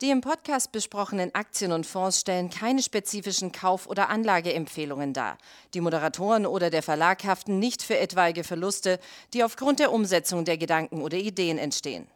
Die im Podcast besprochenen Aktien und Fonds stellen keine spezifischen Kauf- oder Anlageempfehlungen dar. Die Moderatoren oder der Verlag haften nicht für etwaige Verluste, die aufgrund der Umsetzung der Gedanken oder Ideen entstehen.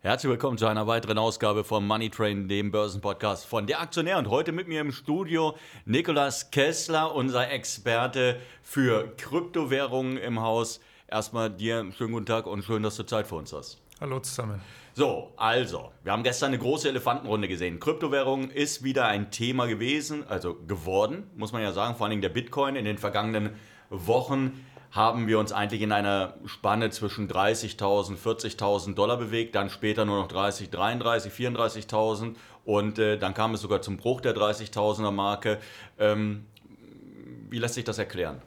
Herzlich willkommen zu einer weiteren Ausgabe vom Money Train, dem Börsenpodcast von der Aktionär. Und heute mit mir im Studio Nikolas Kessler, unser Experte für Kryptowährungen im Haus. Erstmal dir einen schönen guten Tag und schön, dass du Zeit für uns hast. Hallo zusammen. So, also, wir haben gestern eine große Elefantenrunde gesehen. Kryptowährung ist wieder ein Thema gewesen, also geworden, muss man ja sagen, vor allem der Bitcoin. In den vergangenen Wochen haben wir uns eigentlich in einer Spanne zwischen 30.000, 40.000 Dollar bewegt, dann später nur noch 30, 33, 34.000 und äh, dann kam es sogar zum Bruch der 30.000er Marke. Ähm, wie lässt sich das erklären?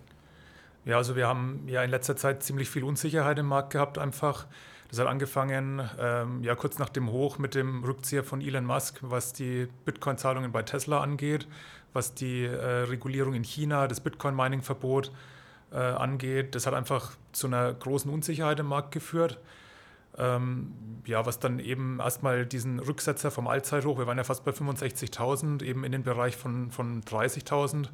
Ja, also wir haben ja in letzter Zeit ziemlich viel Unsicherheit im Markt gehabt einfach. Das hat angefangen ähm, ja kurz nach dem Hoch mit dem Rückzieher von Elon Musk, was die Bitcoin-Zahlungen bei Tesla angeht, was die äh, Regulierung in China, das Bitcoin-Mining-Verbot äh, angeht. Das hat einfach zu einer großen Unsicherheit im Markt geführt. Ähm, ja, was dann eben erstmal diesen Rücksetzer vom Allzeithoch, wir waren ja fast bei 65.000, eben in den Bereich von, von 30.000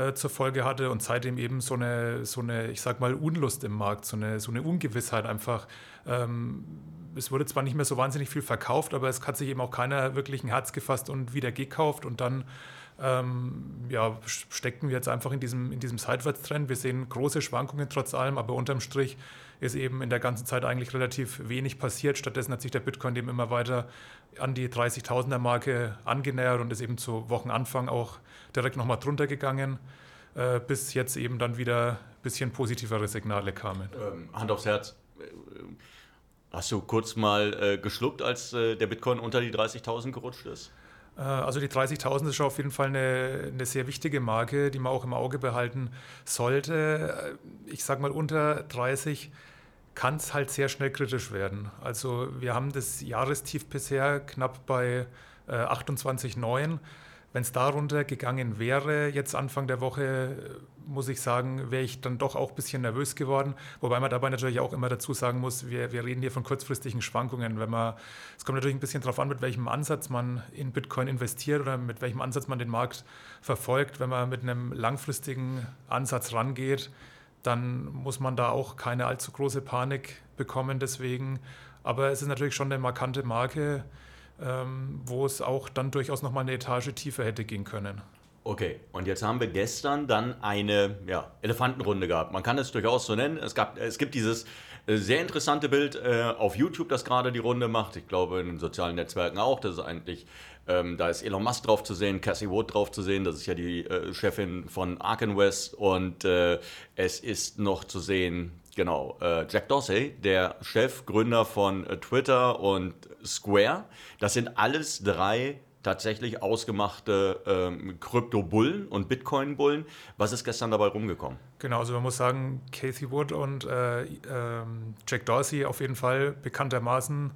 äh, zur Folge hatte und seitdem eben so eine, so eine, ich sag mal, Unlust im Markt, so eine, so eine Ungewissheit einfach. Ähm, es wurde zwar nicht mehr so wahnsinnig viel verkauft, aber es hat sich eben auch keiner wirklich ein Herz gefasst und wieder gekauft und dann ähm, ja, stecken wir jetzt einfach in diesem, in diesem Seitwärtstrend. Wir sehen große Schwankungen trotz allem, aber unterm Strich ist eben in der ganzen Zeit eigentlich relativ wenig passiert. Stattdessen hat sich der Bitcoin dem immer weiter an die 30.000er Marke angenähert und ist eben zu Wochenanfang auch direkt nochmal drunter gegangen, äh, bis jetzt eben dann wieder ein bisschen positivere Signale kamen. Ähm, Hand aufs Herz. Äh, hast du kurz mal äh, geschluckt, als äh, der Bitcoin unter die 30.000 gerutscht ist? Äh, also die 30.000 ist schon auf jeden Fall eine, eine, sehr wichtige Marke, die man auch im Auge behalten sollte. Äh, ich sage mal, unter 30 kann es halt sehr schnell kritisch werden. Also wir haben das Jahrestief bisher knapp bei äh, 28,9. Wenn es darunter gegangen wäre, jetzt Anfang der Woche, muss ich sagen, wäre ich dann doch auch ein bisschen nervös geworden. Wobei man dabei natürlich auch immer dazu sagen muss, wir, wir reden hier von kurzfristigen Schwankungen. Wenn man, es kommt natürlich ein bisschen darauf an, mit welchem Ansatz man in Bitcoin investiert oder mit welchem Ansatz man den Markt verfolgt. Wenn man mit einem langfristigen Ansatz rangeht, dann muss man da auch keine allzu große Panik bekommen deswegen. Aber es ist natürlich schon eine markante Marke ähm, wo es auch dann durchaus nochmal eine Etage tiefer hätte gehen können. Okay, und jetzt haben wir gestern dann eine ja, Elefantenrunde gehabt. Man kann es durchaus so nennen. Es, gab, es gibt dieses äh, sehr interessante Bild äh, auf YouTube, das gerade die Runde macht. Ich glaube in den sozialen Netzwerken auch. Das ist eigentlich, ähm, da ist Elon Musk drauf zu sehen, Cassie Wood drauf zu sehen. Das ist ja die äh, Chefin von Arken West. Und äh, es ist noch zu sehen Genau, äh, Jack Dorsey, der Chef, Gründer von äh, Twitter und Square. Das sind alles drei tatsächlich ausgemachte ähm, Krypto-Bullen und Bitcoin-Bullen. Was ist gestern dabei rumgekommen? Genau, also man muss sagen, Casey Wood und äh, äh, Jack Dorsey auf jeden Fall bekanntermaßen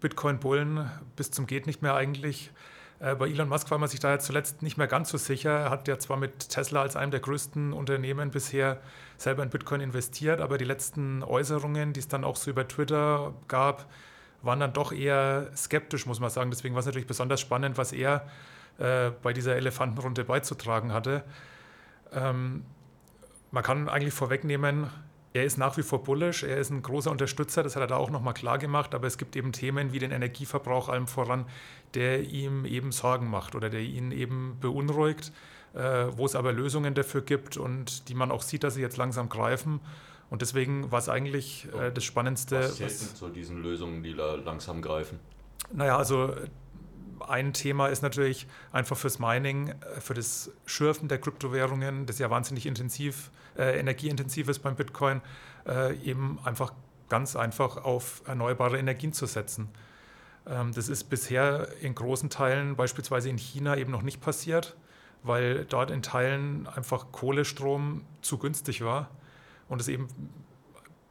Bitcoin-Bullen bis zum geht nicht mehr eigentlich. Äh, bei Elon Musk war man sich daher zuletzt nicht mehr ganz so sicher. Er hat ja zwar mit Tesla als einem der größten Unternehmen bisher selber in Bitcoin investiert, aber die letzten Äußerungen, die es dann auch so über Twitter gab, waren dann doch eher skeptisch, muss man sagen. Deswegen war es natürlich besonders spannend, was er äh, bei dieser Elefantenrunde beizutragen hatte. Ähm, man kann eigentlich vorwegnehmen, er ist nach wie vor bullish, er ist ein großer Unterstützer, das hat er da auch nochmal klar gemacht, aber es gibt eben Themen wie den Energieverbrauch allem voran, der ihm eben Sorgen macht oder der ihn eben beunruhigt, äh, wo es aber Lösungen dafür gibt und die man auch sieht, dass sie jetzt langsam greifen. Und deswegen war es eigentlich äh, das Spannendste. Was zählt zu diesen Lösungen, die da langsam greifen? Naja, also ein Thema ist natürlich einfach fürs Mining, äh, für das Schürfen der Kryptowährungen, das ja wahnsinnig intensiv, äh, energieintensiv ist beim Bitcoin, äh, eben einfach ganz einfach auf erneuerbare Energien zu setzen. Ähm, das ist bisher in großen Teilen, beispielsweise in China, eben noch nicht passiert, weil dort in Teilen einfach Kohlestrom zu günstig war und es eben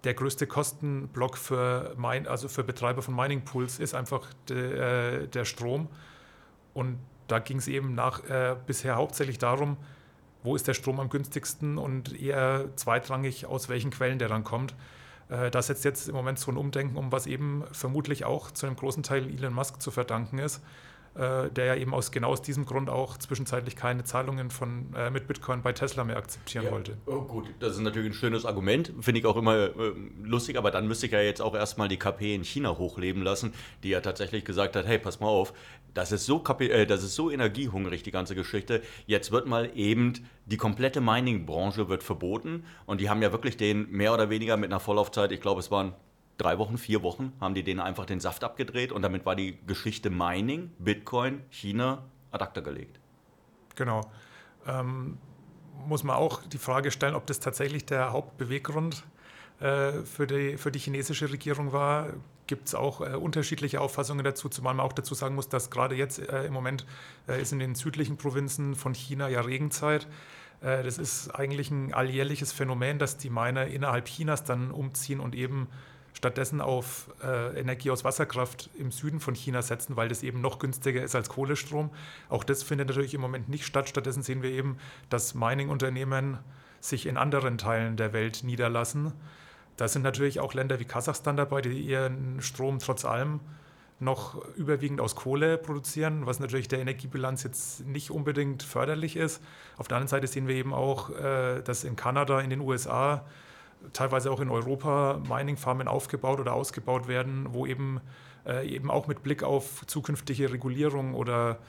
der größte Kostenblock für, mein, also für Betreiber von Mining Pools ist einfach de, äh, der Strom. Und da ging es eben nach, äh, bisher hauptsächlich darum, wo ist der Strom am günstigsten und eher zweitrangig, aus welchen Quellen der dann kommt. Äh, da setzt jetzt im Moment so ein Umdenken um, was eben vermutlich auch zu einem großen Teil Elon Musk zu verdanken ist, äh, der ja eben aus genau aus diesem Grund auch zwischenzeitlich keine Zahlungen von, äh, mit Bitcoin bei Tesla mehr akzeptieren ja. wollte. Oh, gut, das ist natürlich ein schönes Argument, finde ich auch immer äh, lustig, aber dann müsste ich ja jetzt auch erstmal die KP in China hochleben lassen, die ja tatsächlich gesagt hat, hey, pass mal auf, das ist so, äh, das ist so energiehungrig, die ganze Geschichte. Jetzt wird mal eben die komplette Mining-Branche wird verboten und die haben ja wirklich den mehr oder weniger mit einer Vorlaufzeit, ich glaube, es waren drei Wochen, vier Wochen, haben die denen einfach den Saft abgedreht und damit war die Geschichte Mining, Bitcoin, China ad acta gelegt. Genau. Ähm, muss man auch die Frage stellen, ob das tatsächlich der Hauptbeweggrund äh, für, die, für die chinesische Regierung war. Gibt es auch äh, unterschiedliche Auffassungen dazu, zumal man auch dazu sagen muss, dass gerade jetzt äh, im Moment äh, ist in den südlichen Provinzen von China ja Regenzeit. Äh, das ist eigentlich ein alljährliches Phänomen, dass die Miner innerhalb Chinas dann umziehen und eben stattdessen auf äh, Energie aus Wasserkraft im Süden von China setzen, weil das eben noch günstiger ist als Kohlestrom. Auch das findet natürlich im Moment nicht statt. Stattdessen sehen wir eben, dass Mining-Unternehmen sich in anderen Teilen der Welt niederlassen. Da sind natürlich auch Länder wie Kasachstan dabei, die ihren Strom trotz allem noch überwiegend aus Kohle produzieren, was natürlich der Energiebilanz jetzt nicht unbedingt förderlich ist. Auf der anderen Seite sehen wir eben auch, äh, dass in Kanada, in den USA teilweise auch in Europa Mining-Farmen aufgebaut oder ausgebaut werden, wo eben, äh, eben auch mit Blick auf zukünftige Regulierung oder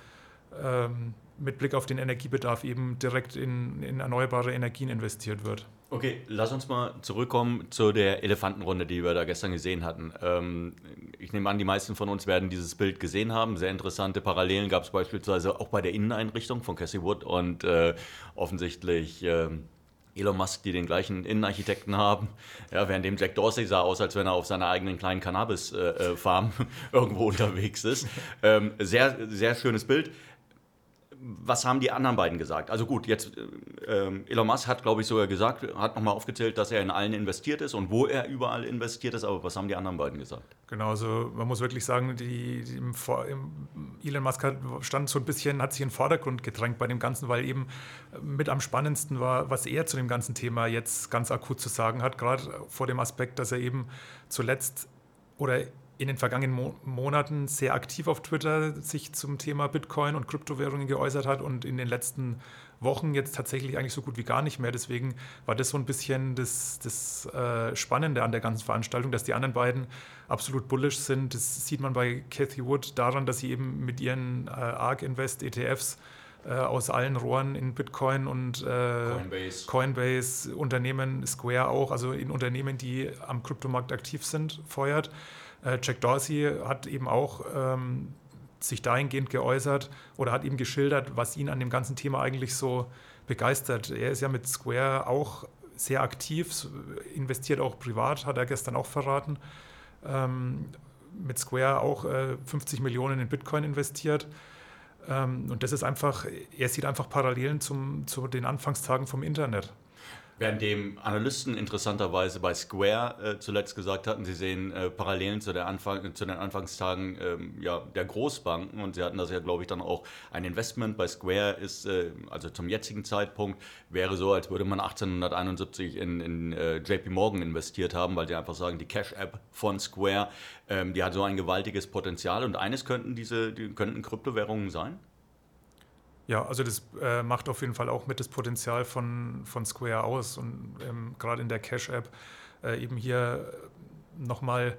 ähm, mit Blick auf den Energiebedarf eben direkt in, in erneuerbare Energien investiert wird. Okay, lass uns mal zurückkommen zu der Elefantenrunde, die wir da gestern gesehen hatten. Ähm, ich nehme an, die meisten von uns werden dieses Bild gesehen haben. Sehr interessante Parallelen gab es beispielsweise auch bei der Inneneinrichtung von Cassie Wood und äh, offensichtlich. Äh, Elon Musk, die den gleichen Innenarchitekten haben. Ja, während dem Jack Dorsey sah aus, als wenn er auf seiner eigenen kleinen Cannabis-Farm äh, irgendwo unterwegs ist. Ähm, sehr, sehr schönes Bild was haben die anderen beiden gesagt? Also gut, jetzt äh, Elon Musk hat, glaube ich, sogar gesagt, hat nochmal aufgezählt, dass er in allen investiert ist und wo er überall investiert ist, aber was haben die anderen beiden gesagt? Genau, also man muss wirklich sagen, die, die im, im, Elon Musk hat, stand so ein bisschen, hat sich in den Vordergrund gedrängt bei dem Ganzen, weil eben mit am spannendsten war, was er zu dem ganzen Thema jetzt ganz akut zu sagen hat, gerade vor dem Aspekt, dass er eben zuletzt oder in den vergangenen Mo Monaten sehr aktiv auf Twitter sich zum Thema Bitcoin und Kryptowährungen geäußert hat und in den letzten Wochen jetzt tatsächlich eigentlich so gut wie gar nicht mehr. Deswegen war das so ein bisschen das, das äh, Spannende an der ganzen Veranstaltung, dass die anderen beiden absolut bullish sind. Das sieht man bei Cathy Wood daran, dass sie eben mit ihren äh, ARK Invest ETFs äh, aus allen Rohren in Bitcoin und äh, Coinbase. Coinbase, Unternehmen, Square auch, also in Unternehmen, die am Kryptomarkt aktiv sind, feuert. Äh, Jack Dorsey hat eben auch ähm, sich dahingehend geäußert oder hat ihm geschildert, was ihn an dem ganzen Thema eigentlich so begeistert. Er ist ja mit Square auch sehr aktiv, investiert auch privat, hat er gestern auch verraten. Ähm, mit Square auch äh, 50 Millionen in Bitcoin investiert. Ähm, und das ist einfach, er sieht einfach Parallelen zum, zu den Anfangstagen vom Internet. Während dem Analysten interessanterweise bei Square äh, zuletzt gesagt hatten, sie sehen äh, Parallelen zu, Anfang, zu den Anfangstagen ähm, ja, der Großbanken und sie hatten das ja, glaube ich, dann auch ein Investment bei Square ist, äh, also zum jetzigen Zeitpunkt, wäre so, als würde man 1871 in, in äh, JP Morgan investiert haben, weil sie einfach sagen, die Cash-App von Square, ähm, die hat so ein gewaltiges Potenzial und eines könnten diese, die könnten Kryptowährungen sein? Ja, also das äh, macht auf jeden Fall auch mit das Potenzial von, von Square aus und ähm, gerade in der Cash-App äh, eben hier nochmal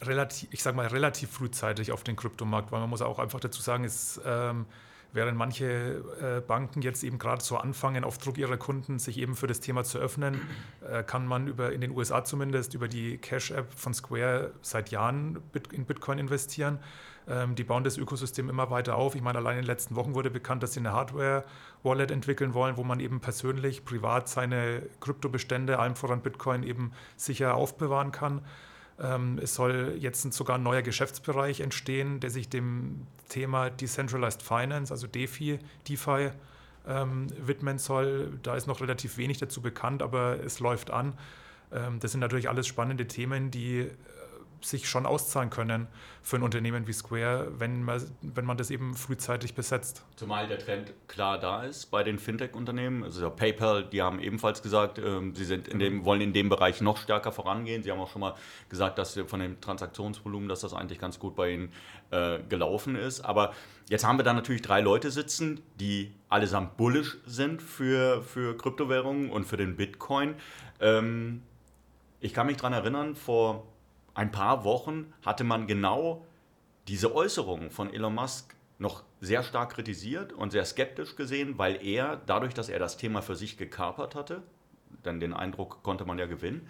relativ, ich sag mal, relativ frühzeitig auf den Kryptomarkt, weil man muss auch einfach dazu sagen, es ähm, Während manche äh, Banken jetzt eben gerade so anfangen, auf Druck ihrer Kunden sich eben für das Thema zu öffnen, äh, kann man über, in den USA zumindest über die Cash-App von Square seit Jahren in Bitcoin investieren. Ähm, die bauen das Ökosystem immer weiter auf. Ich meine, allein in den letzten Wochen wurde bekannt, dass sie eine Hardware-Wallet entwickeln wollen, wo man eben persönlich, privat seine Kryptobestände, allem voran Bitcoin, eben sicher aufbewahren kann. Ähm, es soll jetzt sogar ein neuer Geschäftsbereich entstehen, der sich dem Thema Decentralized Finance, also DeFi, DeFi ähm, widmen soll. Da ist noch relativ wenig dazu bekannt, aber es läuft an. Ähm, das sind natürlich alles spannende Themen, die sich schon auszahlen können für ein Unternehmen wie Square, wenn man, wenn man das eben frühzeitig besetzt. Zumal der Trend klar da ist bei den Fintech-Unternehmen. Also PayPal, die haben ebenfalls gesagt, äh, sie sind in dem, wollen in dem Bereich noch stärker vorangehen. Sie haben auch schon mal gesagt, dass von dem Transaktionsvolumen, dass das eigentlich ganz gut bei ihnen äh, gelaufen ist. Aber jetzt haben wir da natürlich drei Leute sitzen, die allesamt bullish sind für, für Kryptowährungen und für den Bitcoin. Ähm, ich kann mich daran erinnern, vor ein paar Wochen hatte man genau diese Äußerungen von Elon Musk noch sehr stark kritisiert und sehr skeptisch gesehen, weil er, dadurch, dass er das Thema für sich gekapert hatte, denn den Eindruck konnte man ja gewinnen,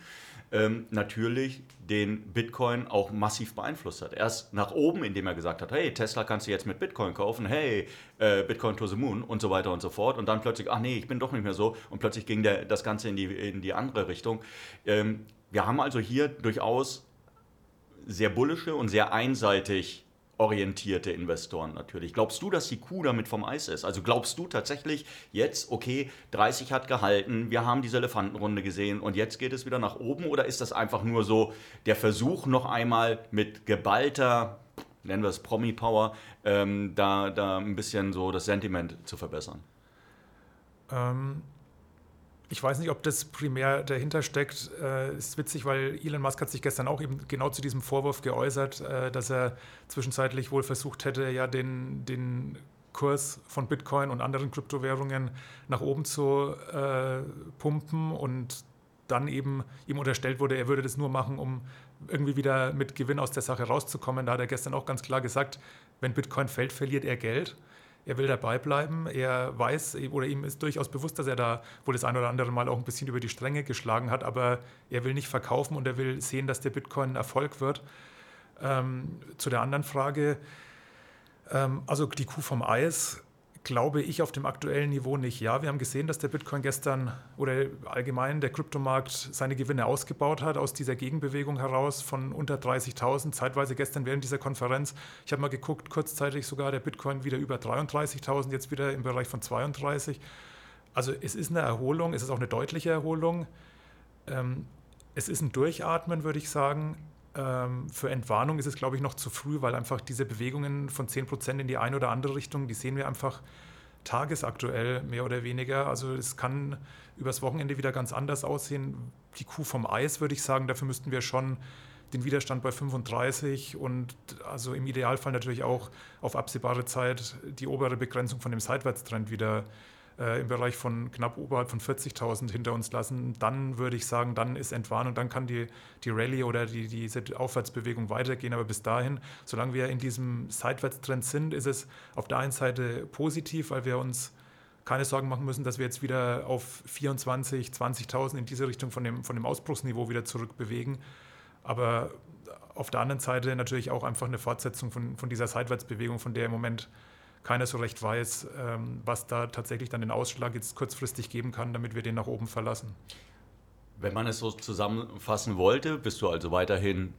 ähm, natürlich den Bitcoin auch massiv beeinflusst hat. Erst nach oben, indem er gesagt hat, hey, Tesla kannst du jetzt mit Bitcoin kaufen, hey, äh, Bitcoin to the Moon und so weiter und so fort. Und dann plötzlich, ach nee, ich bin doch nicht mehr so. Und plötzlich ging der, das Ganze in die, in die andere Richtung. Ähm, wir haben also hier durchaus sehr bullische und sehr einseitig orientierte Investoren natürlich. Glaubst du, dass die Kuh damit vom Eis ist? Also glaubst du tatsächlich jetzt, okay, 30 hat gehalten, wir haben diese Elefantenrunde gesehen und jetzt geht es wieder nach oben oder ist das einfach nur so der Versuch noch einmal mit geballter, nennen wir es Promi-Power, ähm, da, da ein bisschen so das Sentiment zu verbessern? Ähm, ich weiß nicht, ob das primär dahinter steckt. Äh, ist witzig, weil Elon Musk hat sich gestern auch eben genau zu diesem Vorwurf geäußert, äh, dass er zwischenzeitlich wohl versucht hätte, ja den, den Kurs von Bitcoin und anderen Kryptowährungen nach oben zu äh, pumpen und dann eben ihm unterstellt wurde, er würde das nur machen, um irgendwie wieder mit Gewinn aus der Sache rauszukommen. Da hat er gestern auch ganz klar gesagt, wenn Bitcoin fällt, verliert er Geld er will dabei bleiben. Er weiß oder ihm ist durchaus bewusst, dass er da wohl das ein oder andere Mal auch ein bisschen über die Stränge geschlagen hat, aber er will nicht verkaufen und er will sehen, dass der Bitcoin ein Erfolg wird. Ähm, zu der anderen Frage, ähm, also die Kuh vom Eis, glaube ich auf dem aktuellen Niveau nicht. Ja, wir haben gesehen, dass der Bitcoin gestern oder allgemein der Kryptomarkt seine Gewinne ausgebaut hat aus dieser Gegenbewegung heraus von unter 30.000, zeitweise gestern während dieser Konferenz. Ich habe mal geguckt, kurzzeitig sogar der Bitcoin wieder über 33.000, jetzt wieder im Bereich von 32. Also es ist eine Erholung, es ist auch eine deutliche Erholung. Ähm, es ist ein Durchatmen, würde ich sagen. Ähm, für Entwarnung ist es, glaube ich, noch zu früh, weil einfach diese Bewegungen von 10 Prozent in die eine oder andere Richtung, die sehen wir einfach tagesaktuell mehr oder weniger. Also es kann übers Wochenende wieder ganz anders aussehen. Die Kuh vom Eis, würde ich sagen, dafür müssten wir schon den Widerstand bei 35 und also im Idealfall natürlich auch auf absehbare Zeit die obere Begrenzung von dem Seitwärtstrend wieder äh, im Bereich von knapp oberhalb von 40.000 hinter uns lassen, dann würde ich sagen, dann ist Entwarnung, dann kann die, die Rallye oder die, diese Aufwärtsbewegung weitergehen. Aber bis dahin, solange wir in diesem Seitwärtstrend sind, ist es auf der einen Seite positiv, weil wir uns keine Sorgen machen müssen, dass wir jetzt wieder auf 24, 20.000 in diese Richtung von dem, von dem Ausbruchsniveau wieder zurückbewegen. Aber auf der anderen Seite natürlich auch einfach eine Fortsetzung von, von dieser Seitwärtsbewegung, von der im Moment keiner so recht weiß, ähm, was da tatsächlich dann den Ausschlag jetzt kurzfristig geben kann, damit wir den nach oben verlassen. Wenn man es so zusammenfassen wollte, bist du also weiterhin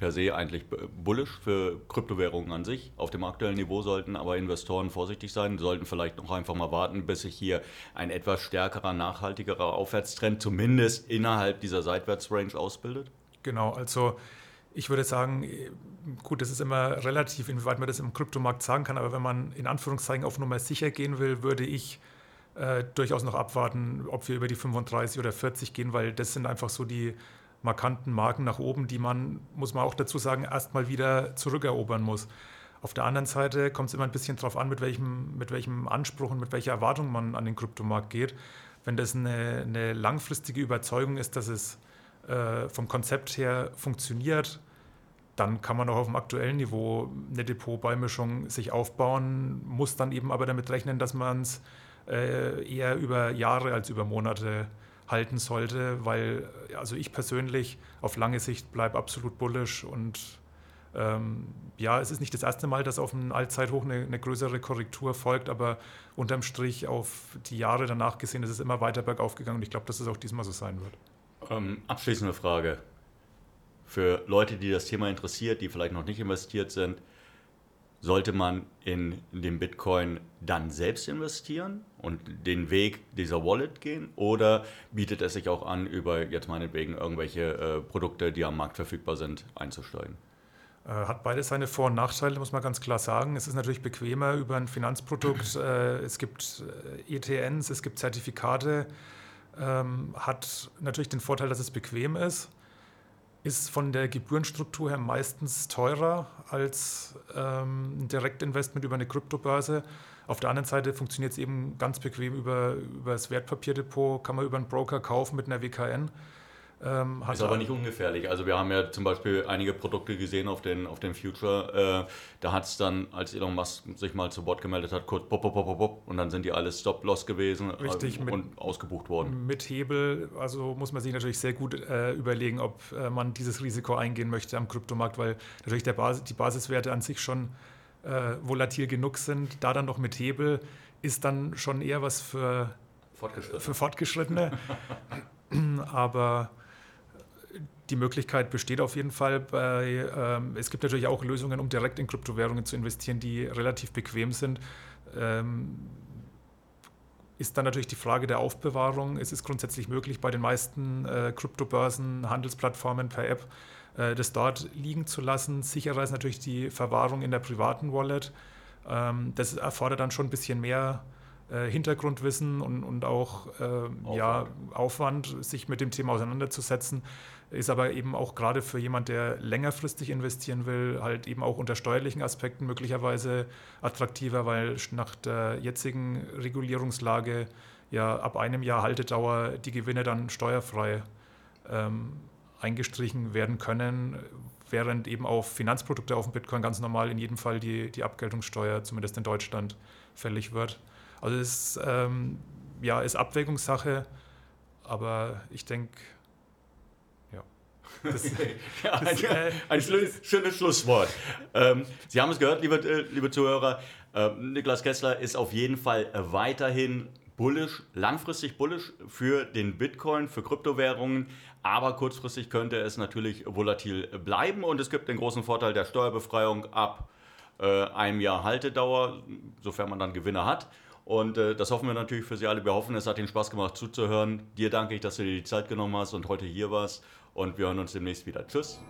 per se eigentlich bullisch für Kryptowährungen an sich. Auf dem aktuellen Niveau sollten aber Investoren vorsichtig sein, sollten vielleicht noch einfach mal warten, bis sich hier ein etwas stärkerer, nachhaltigerer Aufwärtstrend zumindest innerhalb dieser Seitwärtsrange ausbildet? Genau, also ich würde sagen, gut, das ist immer relativ, inwieweit man das im Kryptomarkt sagen kann, aber wenn man in Anführungszeichen auf Nummer sicher gehen will, würde ich äh, durchaus noch abwarten, ob wir über die 35 oder 40 gehen, weil das sind einfach so die markanten Marken nach oben, die man, muss man auch dazu sagen, erstmal wieder zurückerobern muss. Auf der anderen Seite kommt es immer ein bisschen darauf an, mit welchem, mit welchem Anspruch und mit welcher Erwartung man an den Kryptomarkt geht. Wenn das eine, eine langfristige Überzeugung ist, dass es äh, vom Konzept her funktioniert, dann kann man auch auf dem aktuellen Niveau eine Depotbeimischung sich aufbauen, muss dann eben aber damit rechnen, dass man es äh, eher über Jahre als über Monate halten sollte, weil also ich persönlich auf lange Sicht bleibe absolut bullish und ähm, ja, es ist nicht das erste Mal, dass auf ein Allzeithoch eine, eine, größere Korrektur folgt, aber unterm Strich auf die Jahre danach gesehen ist es immer weiter bergauf gegangen und ich glaube, dass es auch diesmal so sein wird. Ähm, abschließende Frage. Für Leute, die das Thema interessiert, die vielleicht noch nicht investiert sind, sollte man in den Bitcoin dann selbst investieren und den Weg dieser Wallet gehen? Oder bietet es sich auch an, über jetzt meinetwegen irgendwelche äh, Produkte, die am Markt verfügbar sind, einzusteigen? Äh, hat beides seine Vor- und Nachteile, muss man ganz klar sagen. Es ist natürlich bequemer über ein Finanzprodukt. Äh, es gibt äh, ETNs, es gibt Zertifikate. Ähm, hat natürlich den Vorteil, dass es bequem ist. Ist von der Gebührenstruktur her meistens teurer als ähm, ein Direktinvestment über eine Kryptobörse. Auf der anderen Seite funktioniert es eben ganz bequem über, über das Wertpapierdepot, kann man über einen Broker kaufen mit einer WKN. Ähm, ist aber nicht ungefährlich. Also wir haben ja zum Beispiel einige Produkte gesehen auf den, auf den Future. Äh, da hat es dann, als Elon Musk sich mal zu Wort gemeldet hat, kurz pop, pop, pop, pop, und dann sind die alle Stop-Loss gewesen äh, Richtig, äh, und mit, ausgebucht worden. Mit Hebel, also muss man sich natürlich sehr gut äh, überlegen, ob äh, man dieses Risiko eingehen möchte am Kryptomarkt, weil natürlich der Basis, die Basiswerte an sich schon äh, volatil genug sind. Da dann noch mit Hebel ist dann schon eher was für Fortgeschrittene. Für Fortgeschrittene. aber die Möglichkeit besteht auf jeden Fall. Bei, ähm, es gibt natürlich auch Lösungen, um direkt in Kryptowährungen zu investieren, die relativ bequem sind. Ähm, ist dann natürlich die Frage der Aufbewahrung. Es ist grundsätzlich möglich, bei den meisten äh, Kryptobörsen, Handelsplattformen per App, äh, das dort liegen zu lassen. Sicherer ist natürlich die Verwahrung in der privaten Wallet. Ähm, das erfordert dann schon ein bisschen mehr äh, Hintergrundwissen und, und auch äh, Aufwand. Ja, Aufwand, sich mit dem Thema auseinanderzusetzen. Ist aber eben auch gerade für jemand, der längerfristig investieren will, halt eben auch unter steuerlichen Aspekten möglicherweise attraktiver, weil nach der jetzigen Regulierungslage ja ab einem Jahr Haltedauer die Gewinne dann steuerfrei ähm, eingestrichen werden können, während eben auf Finanzprodukte auf dem Bitcoin ganz normal in jedem Fall die, die Abgeltungssteuer, zumindest in Deutschland, fällig wird. Also es ähm, ja, ist Abwägungssache, aber ich denke. Das, ja, ein, das, äh, ein schönes Schlusswort. Ähm, Sie haben es gehört, liebe, äh, liebe Zuhörer. Äh, Niklas Kessler ist auf jeden Fall weiterhin bullish, langfristig bullish für den Bitcoin, für Kryptowährungen, aber kurzfristig könnte es natürlich volatil bleiben und es gibt den großen Vorteil der Steuerbefreiung ab äh, einem Jahr Haltedauer, sofern man dann Gewinne hat. Und äh, das hoffen wir natürlich für Sie alle. Wir hoffen, es hat Ihnen Spaß gemacht zuzuhören. Dir danke ich, dass du dir die Zeit genommen hast und heute hier warst und wir hören uns demnächst wieder. Tschüss.